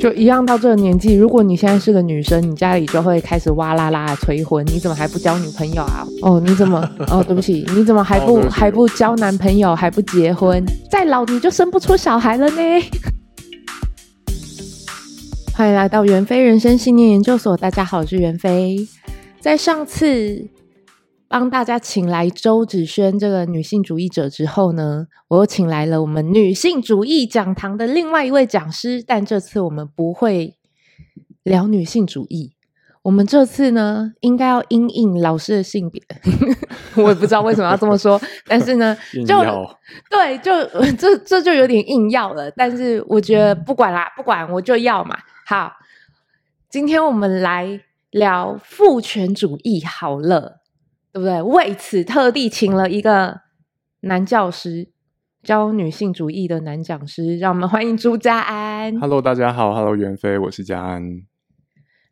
就一样到这个年纪，如果你现在是个女生，你家里就会开始哇啦啦的催婚，你怎么还不交女朋友啊？哦，你怎么？哦，对不起，你怎么还不、哦、还不交男朋友，还不结婚？再老你就生不出小孩了呢？欢迎来到袁飞人生信念研究所，大家好，我是袁飞。在上次帮大家请来周子轩这个女性主义者之后呢，我又请来了我们女性主义讲堂的另外一位讲师，但这次我们不会聊女性主义，我们这次呢应该要因应老师的性别，我也不知道为什么要这么说，但是呢，就对，就 这这就有点硬要了，但是我觉得不管啦，不管我就要嘛。好，今天我们来聊父权主义好了，对不对？为此特地请了一个男教师，教女性主义的男讲师，让我们欢迎朱家安。Hello，大家好，Hello，袁飞，我是家安。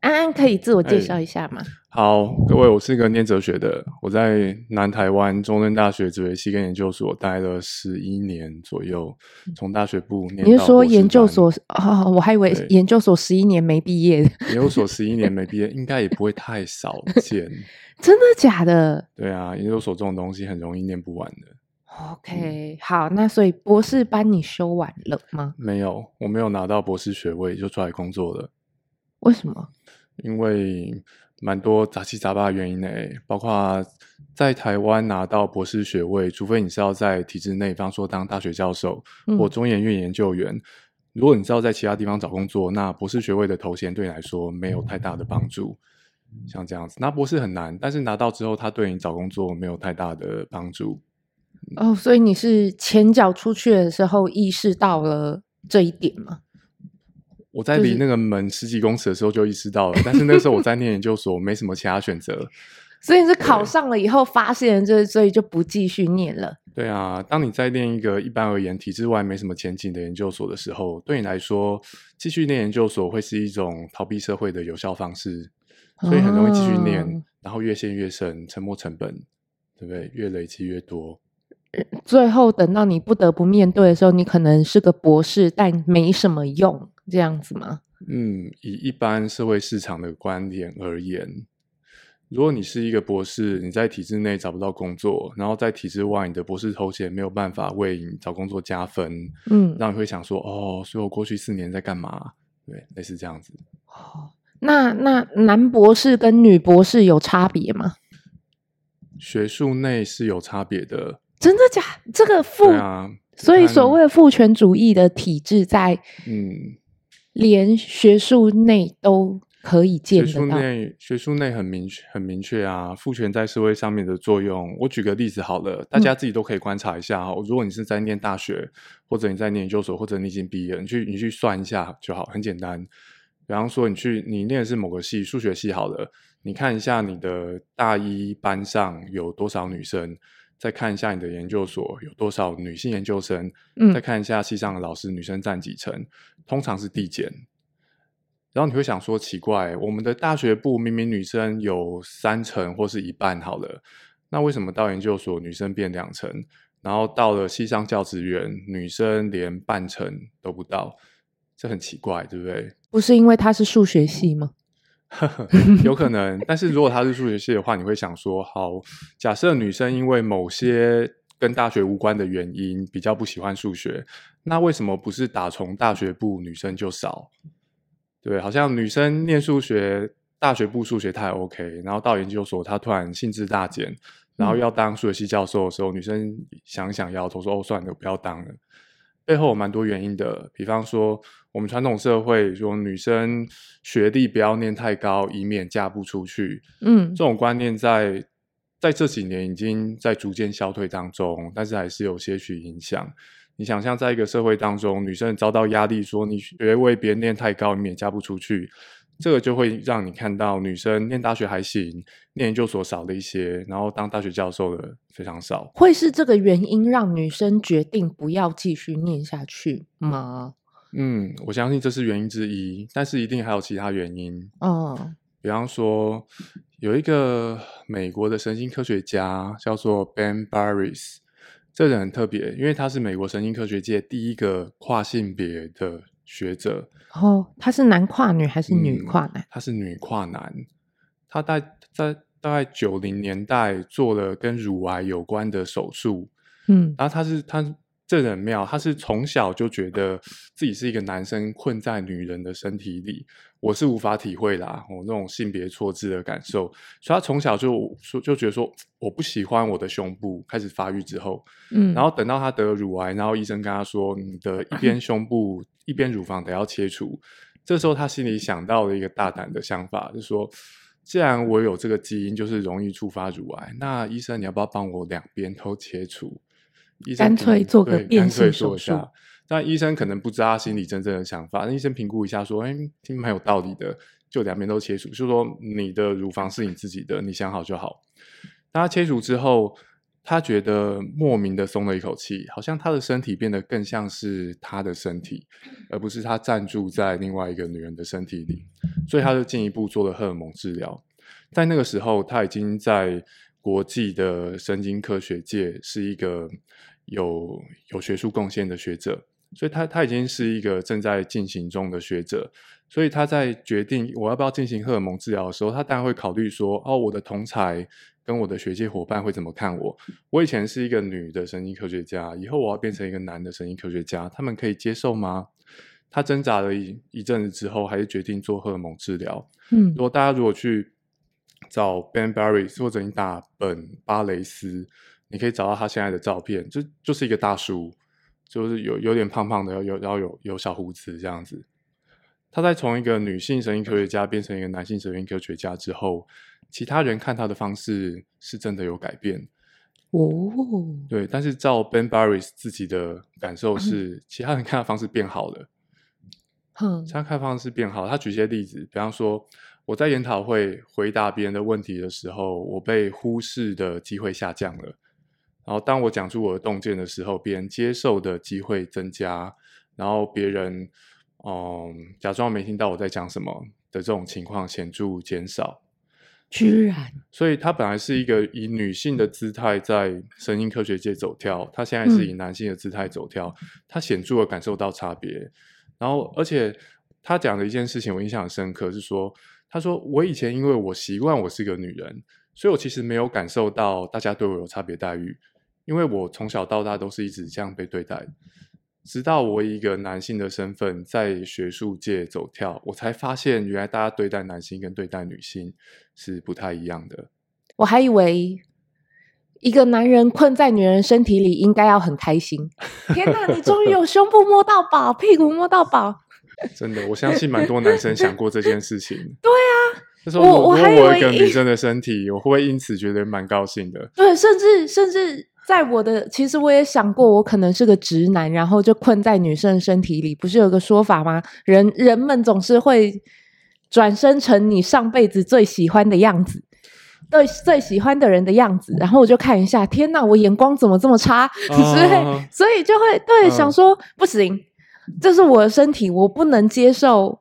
安安可以自我介绍一下吗？好，各位，我是一个念哲学的，我在南台湾中正大学哲学系跟研究所待了十一年左右，从大学部念。你是说研究所？哦，我还以为研究所十一年没毕业。研究所十一年没毕业，应该也不会太少见。真的假的？对啊，研究所这种东西很容易念不完的。OK，嗯，好，那所以博士班你修完了吗？没有，我没有拿到博士学位就出来工作了。为什么？因为蛮多杂七杂八的原因呢，包括在台湾拿到博士学位，除非你是要在体制内，比方说当大学教授或中研院研究员。嗯、如果你是要在其他地方找工作，那博士学位的头衔对你来说没有太大的帮助。像这样子，拿博士很难，但是拿到之后，他对你找工作没有太大的帮助。哦，所以你是前脚出去的时候意识到了这一点吗？我在离那个门十几公尺的时候就意识到了，就是、但是那个时候我在念研究所，没什么其他选择。所以你是考上了以后发现这，所以就不继续念了。对啊，当你在念一个一般而言体制外没什么前景的研究所的时候，对你来说继续念研究所会是一种逃避社会的有效方式，所以很容易继续念，嗯、然后越陷越深，沉没成本，对不对？越累积越多，最后等到你不得不面对的时候，你可能是个博士，但没什么用。这样子吗？嗯，以一般社会市场的观点而言，如果你是一个博士，你在体制内找不到工作，然后在体制外，你的博士头衔没有办法为你找工作加分，嗯，让你会想说，哦，所以我过去四年在干嘛？对，类似这样子。哦，那那男博士跟女博士有差别吗？学术内是有差别的。真的假？这个父，啊，所以所谓的父权主义的体制在，嗯。连学术内都可以见得到。学术内，学术内很明确，很明确啊！父权在社会上面的作用，我举个例子好了，大家自己都可以观察一下哈。嗯、如果你是在念大学，或者你在念研究所，或者你已经毕业，你去你去算一下就好，很简单。比方说，你去你念的是某个系，数学系好了，你看一下你的大一班上有多少女生。再看一下你的研究所有多少女性研究生，嗯，再看一下系上的老师女生占几成，通常是递减。然后你会想说奇怪，我们的大学部明明女生有三成或是一半好了，那为什么到研究所女生变两成，然后到了系上教职员女生连半成都不到？这很奇怪，对不对？不是因为她是数学系吗？有可能，但是如果他是数学系的话，你会想说：好，假设女生因为某些跟大学无关的原因比较不喜欢数学，那为什么不是打从大学部女生就少？对，好像女生念数学，大学部数学太 OK，然后到研究所她突然兴致大减，然后要当数学系教授的时候，嗯、女生想想摇头说：哦，算了，不要当了。背后有蛮多原因的，比方说，我们传统社会说女生学历不要念太高，以免嫁不出去。嗯，这种观念在在这几年已经在逐渐消退当中，但是还是有些许影响。你想象在一个社会当中，女生遭到压力，说你学位别念太高，以免嫁不出去。这个就会让你看到女生念大学还行，念研究所少了一些，然后当大学教授的非常少。会是这个原因让女生决定不要继续念下去吗？嗯，我相信这是原因之一，但是一定还有其他原因。哦，比方说有一个美国的神经科学家叫做 Ben Barres，这人很特别，因为他是美国神经科学界第一个跨性别的学者。哦，他是男跨女还是女跨男？嗯、他是女跨男。他在在大概九零年代做了跟乳癌有关的手术。嗯，然后他是他。这人很妙，他是从小就觉得自己是一个男生困在女人的身体里，我是无法体会啦，我那种性别错置的感受，所以他从小就说就觉得说我不喜欢我的胸部开始发育之后，嗯，然后等到他得了乳癌，然后医生跟他说，你的一边 胸部一边乳房得要切除，这时候他心里想到了一个大胆的想法，就是说，既然我有这个基因，就是容易触发乳癌，那医生你要不要帮我两边都切除？医生干脆做个变性手术，但医生可能不知道他心里真正的想法。那医生评估一下，说：“哎，听蛮有道理的，就两边都切除，就说你的乳房是你自己的，你想好就好。”那他切除之后，他觉得莫名的松了一口气，好像他的身体变得更像是他的身体，而不是他暂住在另外一个女人的身体里。所以他就进一步做了荷尔蒙治疗。在那个时候，他已经在。国际的神经科学界是一个有有学术贡献的学者，所以他他已经是一个正在进行中的学者，所以他在决定我要不要进行荷尔蒙治疗的时候，他当然会考虑说，哦，我的同侪跟我的学界伙伴会怎么看我？我以前是一个女的神经科学家，以后我要变成一个男的神经科学家，他们可以接受吗？他挣扎了一一阵子之后，还是决定做荷尔蒙治疗。嗯，如果大家如果去。找 Ben Barres 或者你打本巴雷斯，你可以找到他现在的照片，就就是一个大叔，就是有有点胖胖的，有然后有有小胡子这样子。他在从一个女性神经科学家变成一个男性神经科学家之后，其他人看他的方式是真的有改变哦。对，但是照 Ben Barris 自己的感受是，嗯、其他人看他的方式变好了。嗯，其他看方式变好。他举些例子，比方说。我在研讨会回答别人的问题的时候，我被忽视的机会下降了。然后当我讲出我的洞见的时候，别人接受的机会增加。然后别人嗯假装没听到我在讲什么的这种情况显著减少。居然，所以他本来是一个以女性的姿态在神经科学界走跳，他现在是以男性的姿态走跳，嗯、他显著的感受到差别。然后，而且他讲的一件事情我印象很深刻，是说。他说：“我以前因为我习惯我是个女人，所以我其实没有感受到大家对我有差别待遇，因为我从小到大都是一直这样被对待。直到我以一个男性的身份在学术界走跳，我才发现原来大家对待男性跟对待女性是不太一样的。我还以为一个男人困在女人身体里应该要很开心。天哪，你终于有胸部摸到饱，屁股摸到饱。”真的，我相信蛮多男生想过这件事情。对啊，就是我我我一个女生的身体，我会不会因此觉得蛮高兴的？对，甚至甚至在我的，其实我也想过，我可能是个直男，然后就困在女生的身体里。不是有个说法吗？人人们总是会转身成你上辈子最喜欢的样子，对，最喜欢的人的样子。然后我就看一下，天哪，我眼光怎么这么差？所以、哦、所以就会对、哦、想说不行。这是我的身体，我不能接受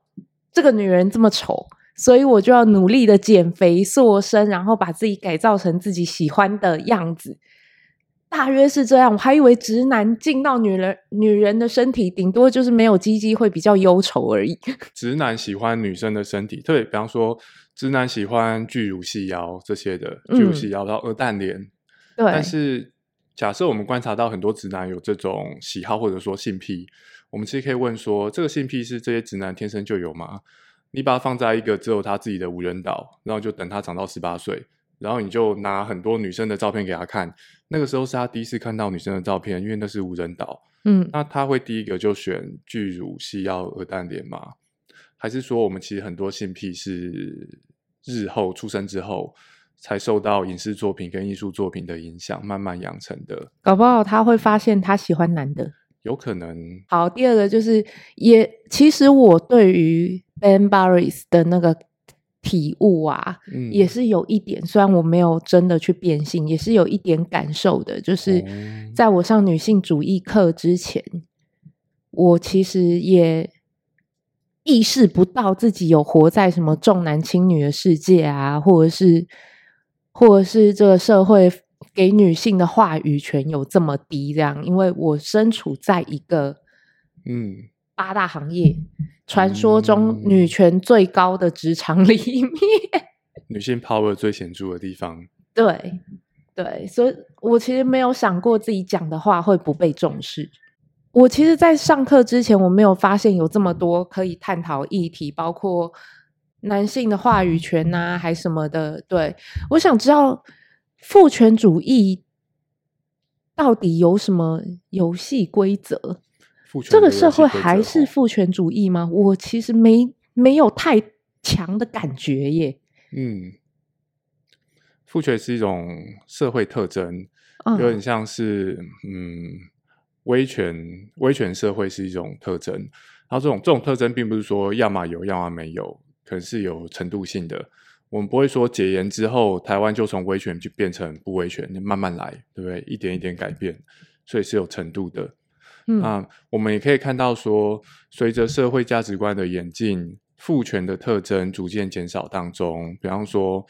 这个女人这么丑，所以我就要努力的减肥塑身，然后把自己改造成自己喜欢的样子。大约是这样，我还以为直男进到女人女人的身体，顶多就是没有鸡鸡会比较忧愁而已。直男喜欢女生的身体，对，比方说直男喜欢巨乳细腰这些的，巨乳细腰，然后鹅蛋脸。对，但是假设我们观察到很多直男有这种喜好，或者说性癖。我们其实可以问说，这个性癖是这些直男天生就有吗？你把它放在一个只有他自己的无人岛，然后就等他长到十八岁，然后你就拿很多女生的照片给他看，那个时候是他第一次看到女生的照片，因为那是无人岛。嗯，那他会第一个就选巨乳、细腰、鹅蛋脸吗？还是说我们其实很多性癖是日后出生之后才受到影视作品跟艺术作品的影响，慢慢养成的？搞不好他会发现他喜欢男的。有可能。好，第二个就是也，也其实我对于 Ben Barres 的那个体悟啊，嗯，也是有一点，虽然我没有真的去变性，也是有一点感受的。就是在我上女性主义课之前，我其实也意识不到自己有活在什么重男轻女的世界啊，或者是，或者是这个社会。给女性的话语权有这么低？这样，因为我身处在一个，嗯，八大行业，传说中女权最高的职场里面，女性 power 最显著的地方。对对，所以我其实没有想过自己讲的话会不被重视。我其实，在上课之前，我没有发现有这么多可以探讨议题，包括男性的话语权呐、啊，还什么的。对，我想知道父权主义到底有什么游戏规则？这个社会还是父权主义吗？我其实没没有太强的感觉耶。嗯，父权是一种社会特征，有点像是嗯，嗯，威权威权社会是一种特征。然后这种这种特征并不是说要么有，要么没有，可能是有程度性的。我们不会说解严之后台湾就从威权就变成不威权，慢慢来，对不对？一点一点改变，所以是有程度的。嗯，啊，我们也可以看到说，随着社会价值观的演进，父权的特征逐渐减少当中。比方说，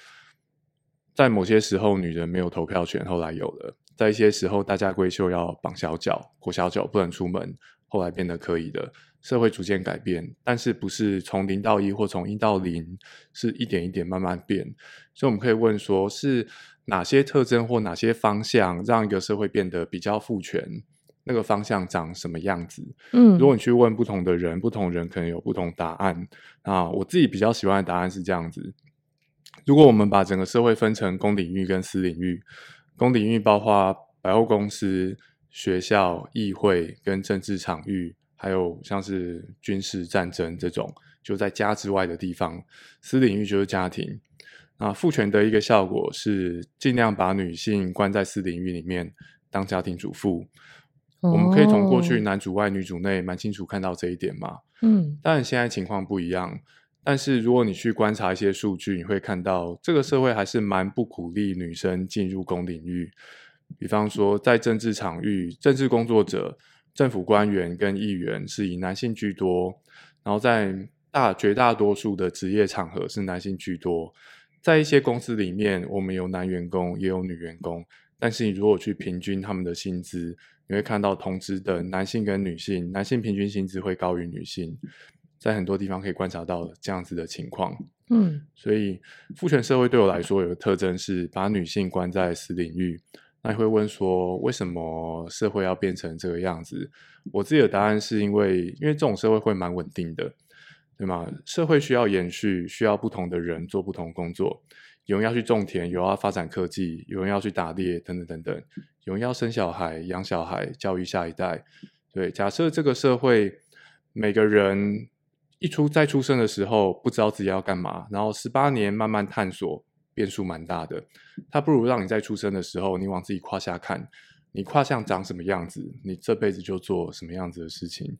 在某些时候，女人没有投票权，后来有了；在一些时候，大家闺秀要绑小脚、裹小脚，不能出门，后来变得可以的。社会逐渐改变，但是不是从零到一或从一到零，是一点一点慢慢变。所以，我们可以问说，是哪些特征或哪些方向，让一个社会变得比较父权？那个方向长什么样子？嗯，如果你去问不同的人，不同人可能有不同答案。啊，我自己比较喜欢的答案是这样子：如果我们把整个社会分成公领域跟私领域，公领域包括百货公司、学校、议会跟政治场域，还有像是军事战争这种就在家之外的地方；私领域就是家庭。啊，父权的一个效果是尽量把女性关在私领域里面当家庭主妇。我们可以从过去男主外女主内蛮清楚看到这一点嘛。嗯，当然现在情况不一样。但是如果你去观察一些数据，你会看到这个社会还是蛮不鼓励女生进入公领域。比方说，在政治场域，政治工作者、政府官员跟议员是以男性居多。然后在大绝大多数的职业场合是男性居多。在一些公司里面，我们有男员工也有女员工。但是你如果去平均他们的薪资，你会看到同职的男性跟女性，男性平均薪资会高于女性，在很多地方可以观察到这样子的情况。嗯，所以父权社会对我来说有个特征是把女性关在私领域。那你会问说，为什么社会要变成这个样子？我自己的答案是因为，因为这种社会会蛮稳定的，对吗？社会需要延续，需要不同的人做不同工作。有人要去种田，有人要发展科技，有人要去打猎，等等等等。有人要生小孩、养小孩、教育下一代。对，假设这个社会每个人一出再出生的时候不知道自己要干嘛，然后十八年慢慢探索，变数蛮大的。他不如让你在出生的时候，你往自己胯下看，你胯下长什么样子，你这辈子就做什么样子的事情，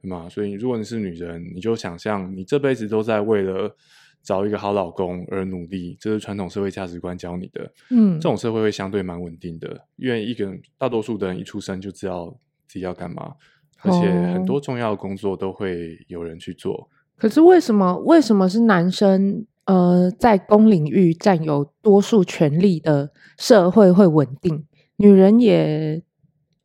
对吗？所以如果你是女人，你就想象你这辈子都在为了。找一个好老公而努力，这是传统社会价值观教你的。嗯，这种社会会相对蛮稳定的，因为一个人大多数的人一出生就知道自己要干嘛，而且很多重要的工作都会有人去做。可是为什么为什么是男生？呃，在公领域占有多数权力的社会会稳定，女人也，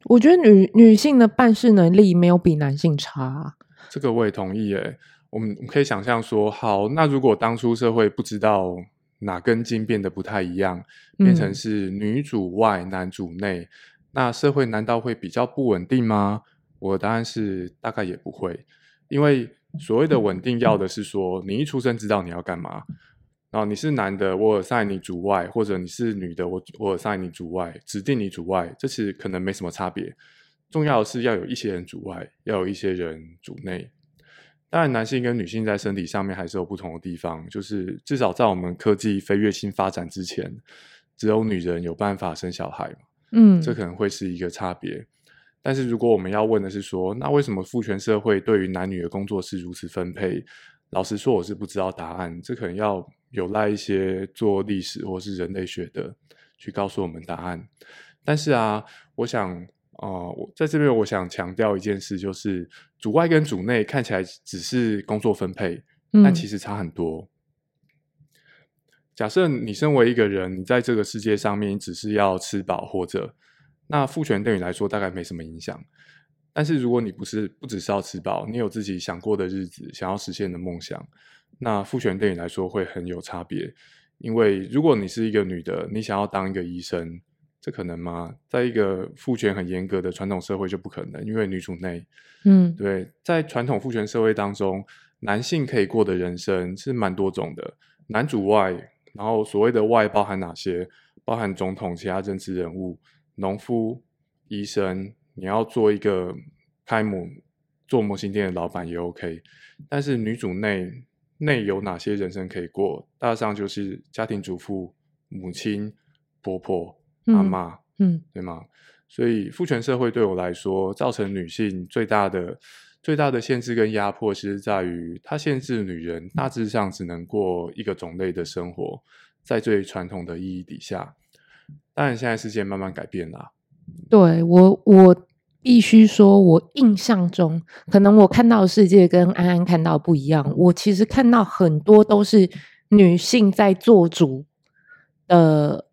我觉得女女性的办事能力没有比男性差。这个我也同意诶。我们可以想象说，好，那如果当初社会不知道哪根筋变得不太一样，变成是女主外男主内，那社会难道会比较不稳定吗？我的答案是大概也不会，因为所谓的稳定要的是说，你一出生知道你要干嘛，然后你是男的，我 assign 你主外，或者你是女的，我我 assign 你主外，指定你主外，这其实可能没什么差别。重要的是要有一些人主外，要有一些人主内。当然，男性跟女性在身体上面还是有不同的地方，就是至少在我们科技飞跃性发展之前，只有女人有办法生小孩，嗯，这可能会是一个差别。但是如果我们要问的是说，那为什么父权社会对于男女的工作是如此分配？老实说，我是不知道答案，这可能要有赖一些做历史或是人类学的去告诉我们答案。但是啊，我想。哦、呃，在这边我想强调一件事，就是主外跟主内看起来只是工作分配，嗯、但其实差很多。假设你身为一个人，你在这个世界上面只是要吃饱活着，那父权对你来说大概没什么影响。但是如果你不是不只是要吃饱，你有自己想过的日子，想要实现的梦想，那父权对你来说会很有差别。因为如果你是一个女的，你想要当一个医生，这可能吗？在一个父权很严格的传统社会就不可能，因为女主内，嗯，对，在传统父权社会当中，男性可以过的人生是蛮多种的，男主外，然后所谓的外包含哪些？包含总统、其他政治人物、农夫、医生。你要做一个开模做模型店的老板也 OK，但是女主内内有哪些人生可以过？大上就是家庭主妇、母亲、婆婆、妈妈，嗯，对吗？所以父权社会对我来说，造成女性最大的最大的限制跟压迫，其实在于它限制女人大致上只能过一个种类的生活，在最传统的意义底下。当然，现在世界慢慢改变了。对，我，我。必须说，我印象中，可能我看到的世界跟安安看到的不一样。我其实看到很多都是女性在做主的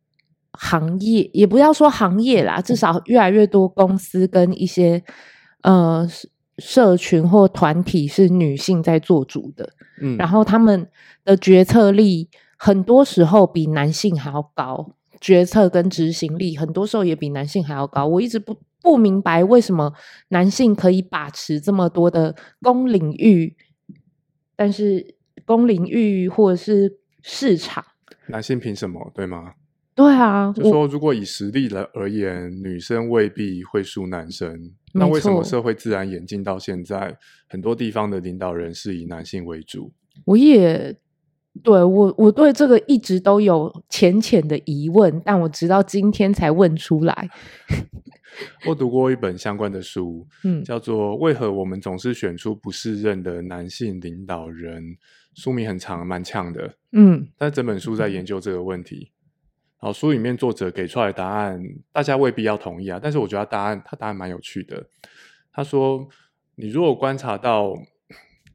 行业，也不要说行业啦，至少越来越多公司跟一些呃社群或团体是女性在做主的。嗯，然后他们的决策力很多时候比男性还要高，决策跟执行力很多时候也比男性还要高。我一直不。不明白为什么男性可以把持这么多的公领域，但是公领域或者是市场，男性凭什么？对吗？对啊，就说如果以实力来而言，女生未必会输男生。那为什么社会自然演进到现在，很多地方的领导人是以男性为主？我也。对我，我对这个一直都有浅浅的疑问，但我直到今天才问出来。我读过一本相关的书，嗯，叫做《为何我们总是选出不适任的男性领导人》，书名很长，蛮呛的，嗯，但整本书在研究这个问题。然后书里面作者给出来的答案，大家未必要同意啊，但是我觉得他答案他答案蛮有趣的。他说：“你如果观察到。”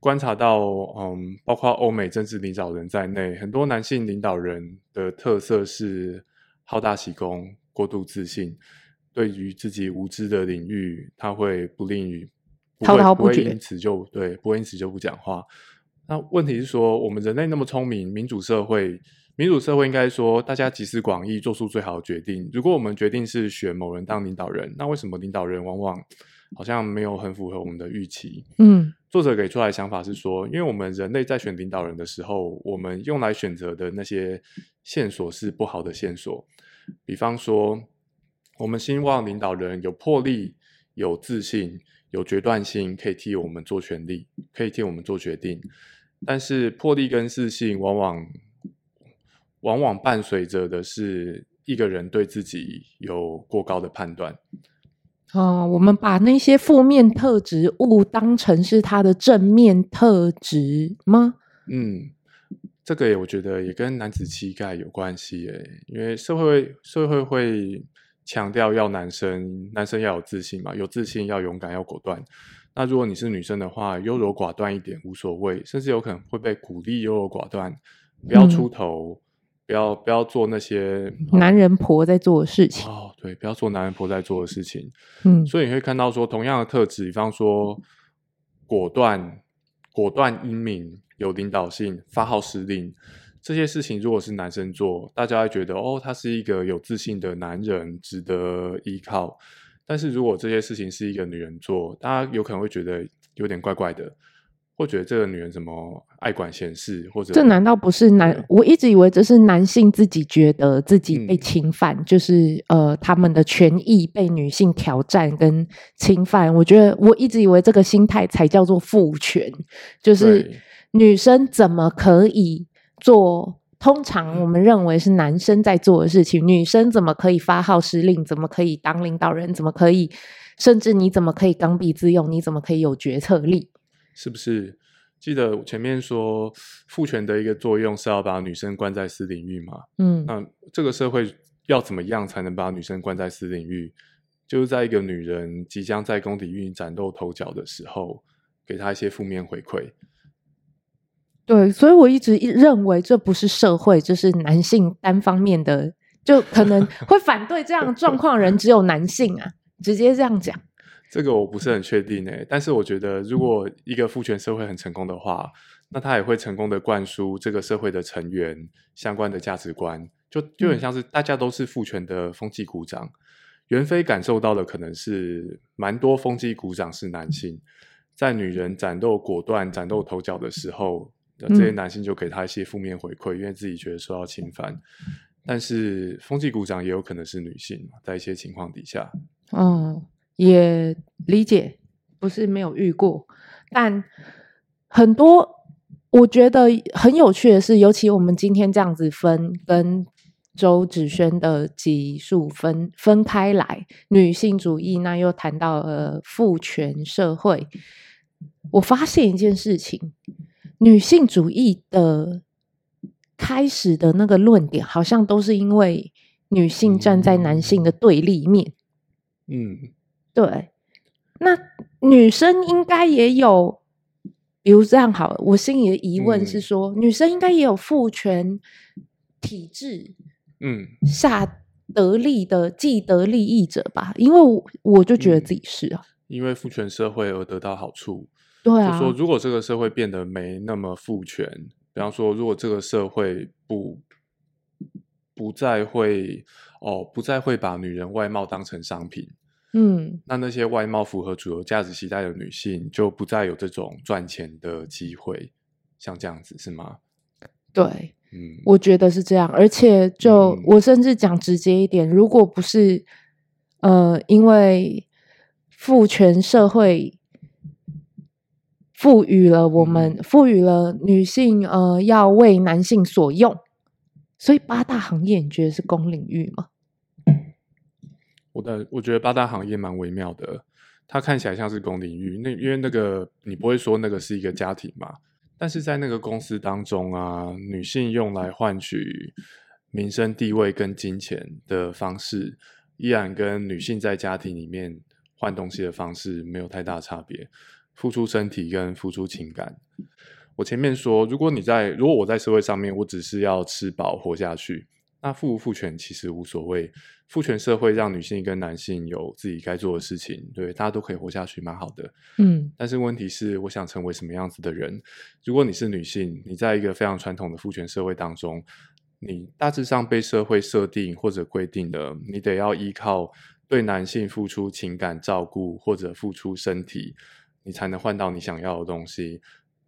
观察到，嗯，包括欧美政治领导人在内，很多男性领导人的特色是好大喜功、过度自信，对于自己无知的领域，他会不吝于滔滔不绝，不会因此就对，不会因此就不讲话。那问题是说，我们人类那么聪明，民主社会，民主社会应该说大家集思广益，做出最好的决定。如果我们决定是选某人当领导人，那为什么领导人往往好像没有很符合我们的预期？嗯。作者给出来的想法是说，因为我们人类在选领导人的时候，我们用来选择的那些线索是不好的线索。比方说，我们希望领导人有魄力、有自信、有决断性，可以替我们做权力，可以替我们做决定。但是，魄力跟自信往往往往伴随着的是一个人对自己有过高的判断。哦，我们把那些负面特质误当成是他的正面特质吗？嗯，这个也我觉得也跟男子气概有关系诶，因为社会社会会强调要男生男生要有自信嘛，有自信要勇敢要果断。那如果你是女生的话，优柔寡断一点无所谓，甚至有可能会被鼓励优柔寡断，不要出头。嗯不要不要做那些男人婆在做的事情哦，对，不要做男人婆在做的事情。嗯，所以你会看到说，同样的特质，比方说果断、果断、英明、有领导性、发号施令这些事情，如果是男生做，大家会觉得哦，他是一个有自信的男人，值得依靠。但是如果这些事情是一个女人做，大家有可能会觉得有点怪怪的。我觉得这个女人怎么爱管闲事，或者这难道不是男？我一直以为这是男性自己觉得自己被侵犯，嗯、就是呃他们的权益被女性挑战跟侵犯。我觉得我一直以为这个心态才叫做父权，就是女生怎么可以做通常我们认为是男生在做的事情？女生怎么可以发号施令？怎么可以当领导人？怎么可以？甚至你怎么可以刚愎自用？你怎么可以有决策力？是不是记得前面说父权的一个作用是要把女生关在私领域嘛？嗯，那这个社会要怎么样才能把女生关在私领域？就是在一个女人即将在公领域崭露头角的时候，给她一些负面回馈。对，所以我一直认为这不是社会，这是男性单方面的，就可能会反对这样状况的人只有男性啊，直接这样讲。这个我不是很确定诶，但是我觉得，如果一个父权社会很成功的话，那他也会成功的灌输这个社会的成员相关的价值观，就就很像是大家都是父权的风纪股长。袁飞感受到的可能是蛮多风纪股长是男性，在女人斩露果断、斩露头角的时候，这些男性就给他一些负面回馈，因为自己觉得受到侵犯。但是风纪股长也有可能是女性，在一些情况底下，嗯。也理解，不是没有遇过，但很多我觉得很有趣的是，尤其我们今天这样子分，跟周子轩的集数分分开来，女性主义，那又谈到了父权社会，我发现一件事情，女性主义的开始的那个论点，好像都是因为女性站在男性的对立面，嗯。对，那女生应该也有，比如这样好了，我心里的疑问是说，嗯、女生应该也有父权体制，嗯，下得利的既得利益者吧？因为我我就觉得自己是啊，因为父权社会而得到好处。对啊，就说如果这个社会变得没那么父权，比方说，如果这个社会不不再会哦，不再会把女人外貌当成商品。嗯，那那些外貌符合主流价值期待的女性，就不再有这种赚钱的机会，像这样子是吗？对，嗯，我觉得是这样。而且就，我甚至讲直接一点，如果不是呃，因为父权社会赋予了我们，赋、嗯、予了女性呃，要为男性所用，所以八大行业，你觉得是公领域吗？我的我觉得八大行业蛮微妙的，它看起来像是公领域，那因为那个你不会说那个是一个家庭嘛，但是在那个公司当中啊，女性用来换取名声地位跟金钱的方式，依然跟女性在家庭里面换东西的方式没有太大差别，付出身体跟付出情感。我前面说，如果你在，如果我在社会上面，我只是要吃饱活下去。那父不父权其实无所谓，父权社会让女性跟男性有自己该做的事情，对，大家都可以活下去，蛮好的。嗯，但是问题是，我想成为什么样子的人？如果你是女性，你在一个非常传统的父权社会当中，你大致上被社会设定或者规定的，你得要依靠对男性付出情感照顾或者付出身体，你才能换到你想要的东西。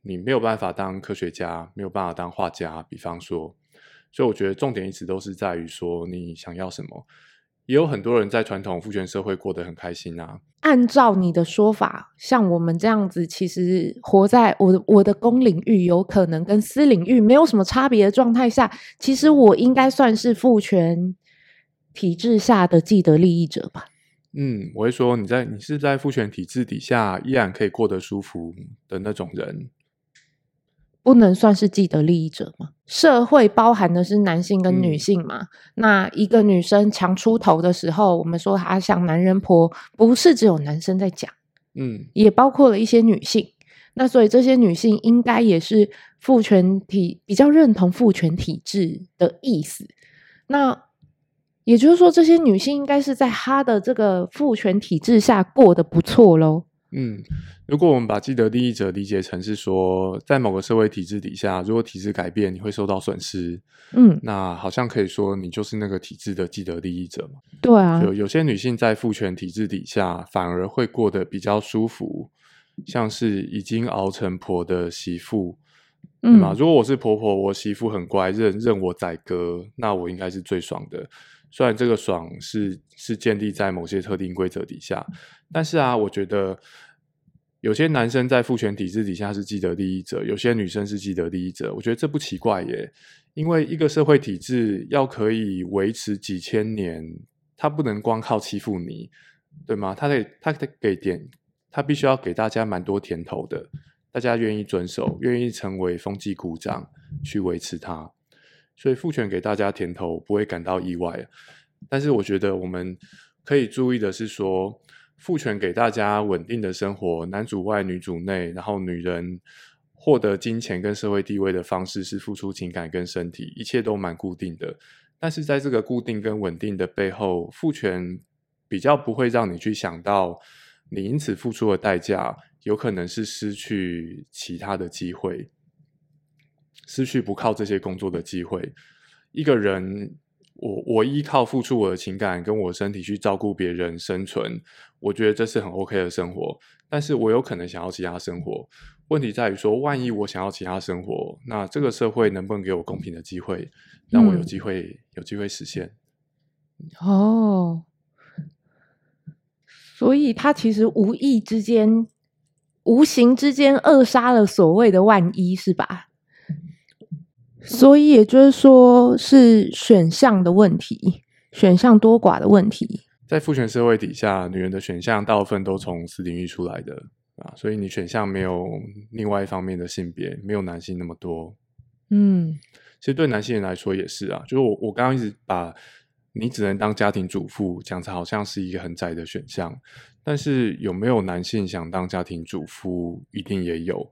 你没有办法当科学家，没有办法当画家，比方说。所以我觉得重点一直都是在于说你想要什么，也有很多人在传统父权社会过得很开心啊。按照你的说法，像我们这样子，其实活在我的我的公领域，有可能跟私领域没有什么差别的状态下，其实我应该算是父权体制下的既得利益者吧？嗯，我会说你在你是在父权体制底下依然可以过得舒服的那种人。不能算是既得利益者吗？社会包含的是男性跟女性嘛？嗯、那一个女生强出头的时候，我们说她像男人婆，不是只有男生在讲，嗯，也包括了一些女性。那所以这些女性应该也是父权体比较认同父权体制的意思。那也就是说，这些女性应该是在她的这个父权体制下过得不错喽。嗯。如果我们把既得利益者理解成是说，在某个社会体制底下，如果体制改变，你会受到损失，嗯，那好像可以说你就是那个体制的既得利益者嘛。对啊，有有些女性在父权体制底下，反而会过得比较舒服，像是已经熬成婆的媳妇，嗯，嘛？如果我是婆婆，我媳妇很乖，任任我宰割，那我应该是最爽的。虽然这个爽是是建立在某些特定规则底下，但是啊，我觉得。有些男生在父权体制底下是既得利益者，有些女生是既得利益者。我觉得这不奇怪耶，因为一个社会体制要可以维持几千年，它不能光靠欺负你，对吗？他得他得给点，他必须要给大家蛮多甜头的，大家愿意遵守，愿意成为风纪鼓掌去维持它。所以父权给大家甜头不会感到意外，但是我觉得我们可以注意的是说。父权给大家稳定的生活，男主外女主内，然后女人获得金钱跟社会地位的方式是付出情感跟身体，一切都蛮固定的。但是在这个固定跟稳定的背后，父权比较不会让你去想到你因此付出的代价，有可能是失去其他的机会，失去不靠这些工作的机会。一个人，我我依靠付出我的情感跟我的身体去照顾别人生存，我觉得这是很 OK 的生活。但是我有可能想要其他生活，问题在于说，万一我想要其他生活，那这个社会能不能给我公平的机会，让我有机会、嗯、有机会实现？哦。所以，他其实无意之间、无形之间扼杀了所谓的万一，是吧？所以，也就是说，是选项的问题，选项多寡的问题。在父权社会底下，女人的选项大部分都从私领域出来的啊，所以你选项没有另外一方面的性别，没有男性那么多。嗯，其实对男性人来说也是啊，就是我我刚刚一直把。你只能当家庭主妇，讲成好像是一个很窄的选项，但是有没有男性想当家庭主妇，一定也有，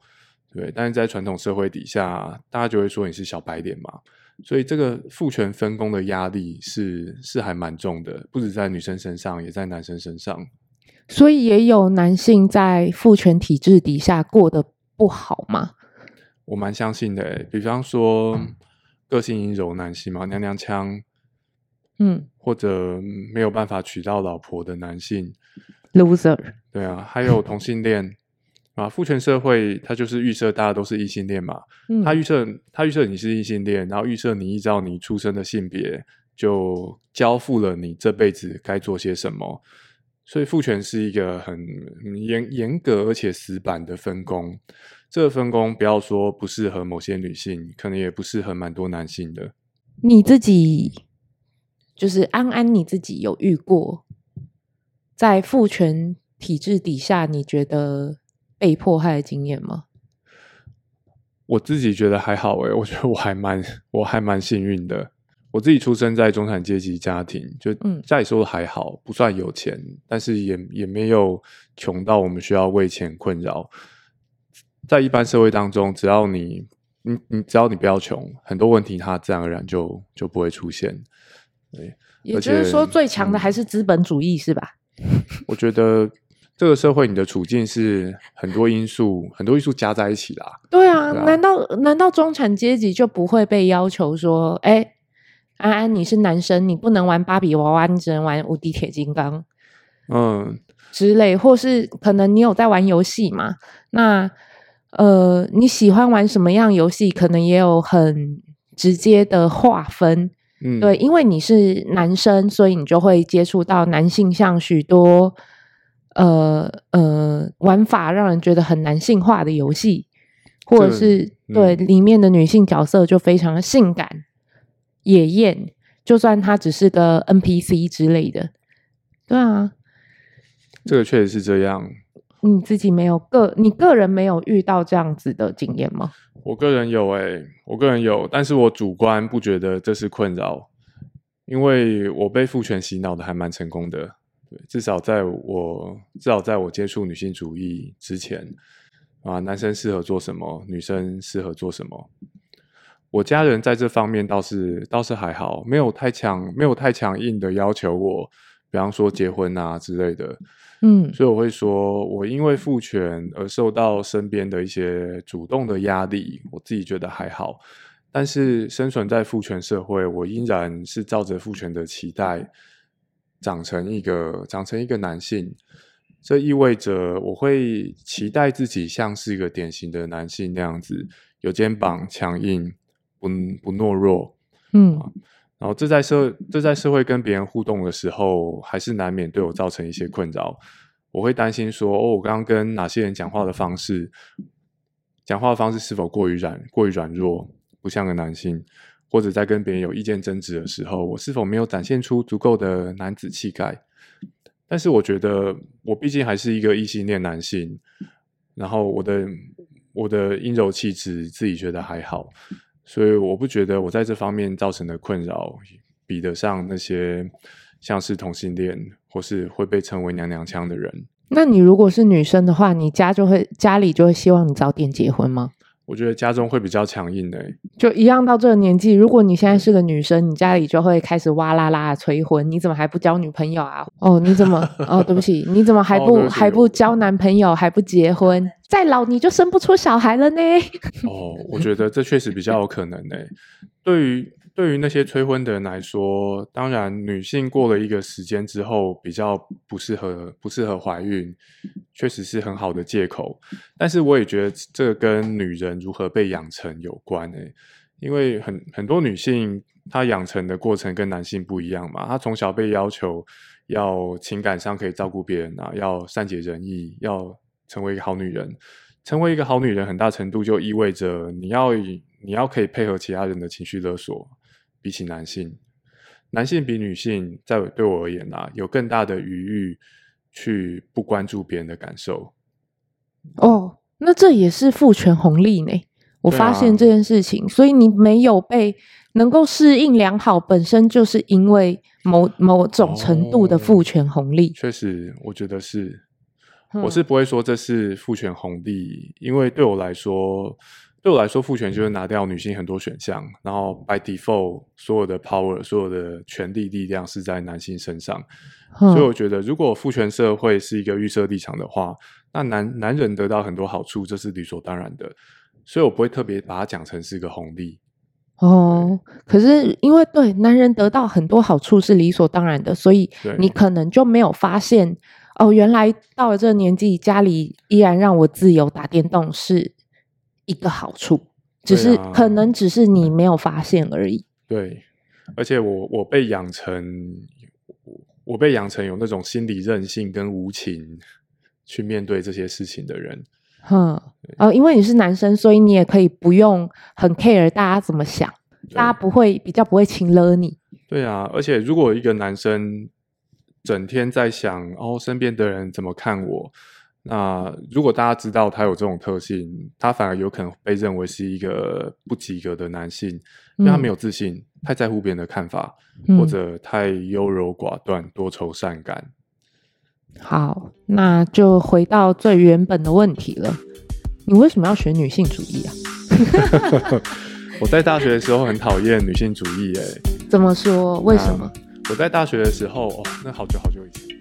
对。但是在传统社会底下，大家就会说你是小白脸嘛，所以这个父权分工的压力是是还蛮重的，不止在女生身上，也在男生身上。所以也有男性在父权体制底下过得不好吗？我蛮相信的，比方说个性阴柔男性嘛，娘娘腔。嗯，或者没有办法娶到老婆的男性，loser，对啊，还有同性恋啊，父权社会它就是预设大家都是异性恋嘛，嗯，他预设它预设你是异性恋，然后预设你依照你出生的性别就交付了你这辈子该做些什么，所以父权是一个很严严格而且死板的分工，这个分工不要说不适合某些女性，可能也不适合蛮多男性的，你自己。就是安安，你自己有遇过在父权体制底下，你觉得被迫害的经验吗？我自己觉得还好诶，我觉得我还蛮我还蛮幸运的。我自己出生在中产阶级家庭，就家里说的还好，不算有钱，但是也也没有穷到我们需要为钱困扰。在一般社会当中，只要你你你只要你不要穷，很多问题它自然而然就就不会出现。对，也就是说，最强的还是资本主义，是吧？我觉得这个社会，你的处境是很多因素，很多因素加在一起啦。对啊，对啊，难道难道中产阶级就不会被要求说，哎，安安，你是男生，你不能玩芭比娃娃，你只能玩无敌铁金刚，嗯，之类，或是可能你有在玩游戏嘛？那呃，你喜欢玩什么样游戏？可能也有很直接的划分。嗯，对，因为你是男生，所以你就会接触到男性向许多呃呃玩法，让人觉得很男性化的游戏，或者是、嗯、对里面的女性角色就非常的性感、野艳，就算她只是个 NPC 之类的。对啊，这个确实是这样。你自己没有个，你个人没有遇到这样子的经验吗？我个人有诶、欸，我个人有，但是我主观不觉得这是困扰，因为我被父权洗脑的还蛮成功的，对，至少在我至少在我接触女性主义之前啊，男生适合做什么，女生适合做什么，我家人在这方面倒是倒是还好，没有太强没有太强硬的要求我，比方说结婚啊之类的。嗯，所以我会说，我因为父权而受到身边的一些主动的压力，我自己觉得还好。但是生存在父权社会，我依然是照着父权的期待长成一个长成一个男性。这意味着我会期待自己像是一个典型的男性那样子，有肩膀、强硬、不不懦弱。嗯。然后这在社这在社会跟别人互动的时候，还是难免对我造成一些困扰。我会担心说，哦，我刚刚跟哪些人讲话的方式，讲话的方式是否过于软过于软弱，不像个男性，或者在跟别人有意见争执的时候，我是否没有展现出足够的男子气概？但是我觉得，我毕竟还是一个异性恋男性，然后我的我的阴柔气质，自己觉得还好。所以我不觉得我在这方面造成的困扰比得上那些像是同性恋或是会被称为娘娘腔的人。那你如果是女生的话，你家就会家里就会希望你早点结婚吗？我觉得家中会比较强硬的、欸，就一样到这个年纪，如果你现在是个女生，你家里就会开始哇啦啦催婚，你怎么还不交女朋友啊？哦，你怎么？哦，对不起，你怎么还不、哦、还不交男朋友，还不结婚？再老你就生不出小孩了呢？哦，我觉得这确实比较有可能呢、欸。对于。对于那些催婚的人来说，当然女性过了一个时间之后比较不适合不适合怀孕，确实是很好的借口。但是我也觉得这跟女人如何被养成有关诶，因为很很多女性她养成的过程跟男性不一样嘛，她从小被要求要情感上可以照顾别人啊，要善解人意，要成为一个好女人。成为一个好女人，很大程度就意味着你要你要可以配合其他人的情绪勒索。比起男性，男性比女性在对我而言啊，有更大的余裕去不关注别人的感受。哦，那这也是父权红利呢。我发现这件事情，啊、所以你没有被能够适应良好，本身就是因为某某种程度的父权红利。哦、确实，我觉得是，我是不会说这是父权红利，嗯、因为对我来说。对我来说，父权就是拿掉女性很多选项，然后 by default 所有的 power、所有的权力力量是在男性身上。嗯、所以我觉得，如果父权社会是一个预设立场的话，那男男人得到很多好处，这是理所当然的。所以我不会特别把它讲成是一个红利。哦，可是因为对男人得到很多好处是理所当然的，所以你可能就没有发现哦，原来到了这个年纪，家里依然让我自由打电动是。一个好处，只是、啊、可能只是你没有发现而已。对，而且我我被养成，我被养成有那种心理韧性跟无情去面对这些事情的人。哼，呃，因为你是男生，所以你也可以不用很 care 大家怎么想，大家不会比较不会轻勒你。对啊，而且如果一个男生整天在想哦，身边的人怎么看我。那如果大家知道他有这种特性，他反而有可能被认为是一个不及格的男性，因为他没有自信，嗯、太在乎别人的看法，嗯、或者太优柔寡断、多愁善感。好，那就回到最原本的问题了，你为什么要学女性主义啊？我在大学的时候很讨厌女性主义，哎，怎么说？为什么？我在大学的时候，哦，那好久好久以前。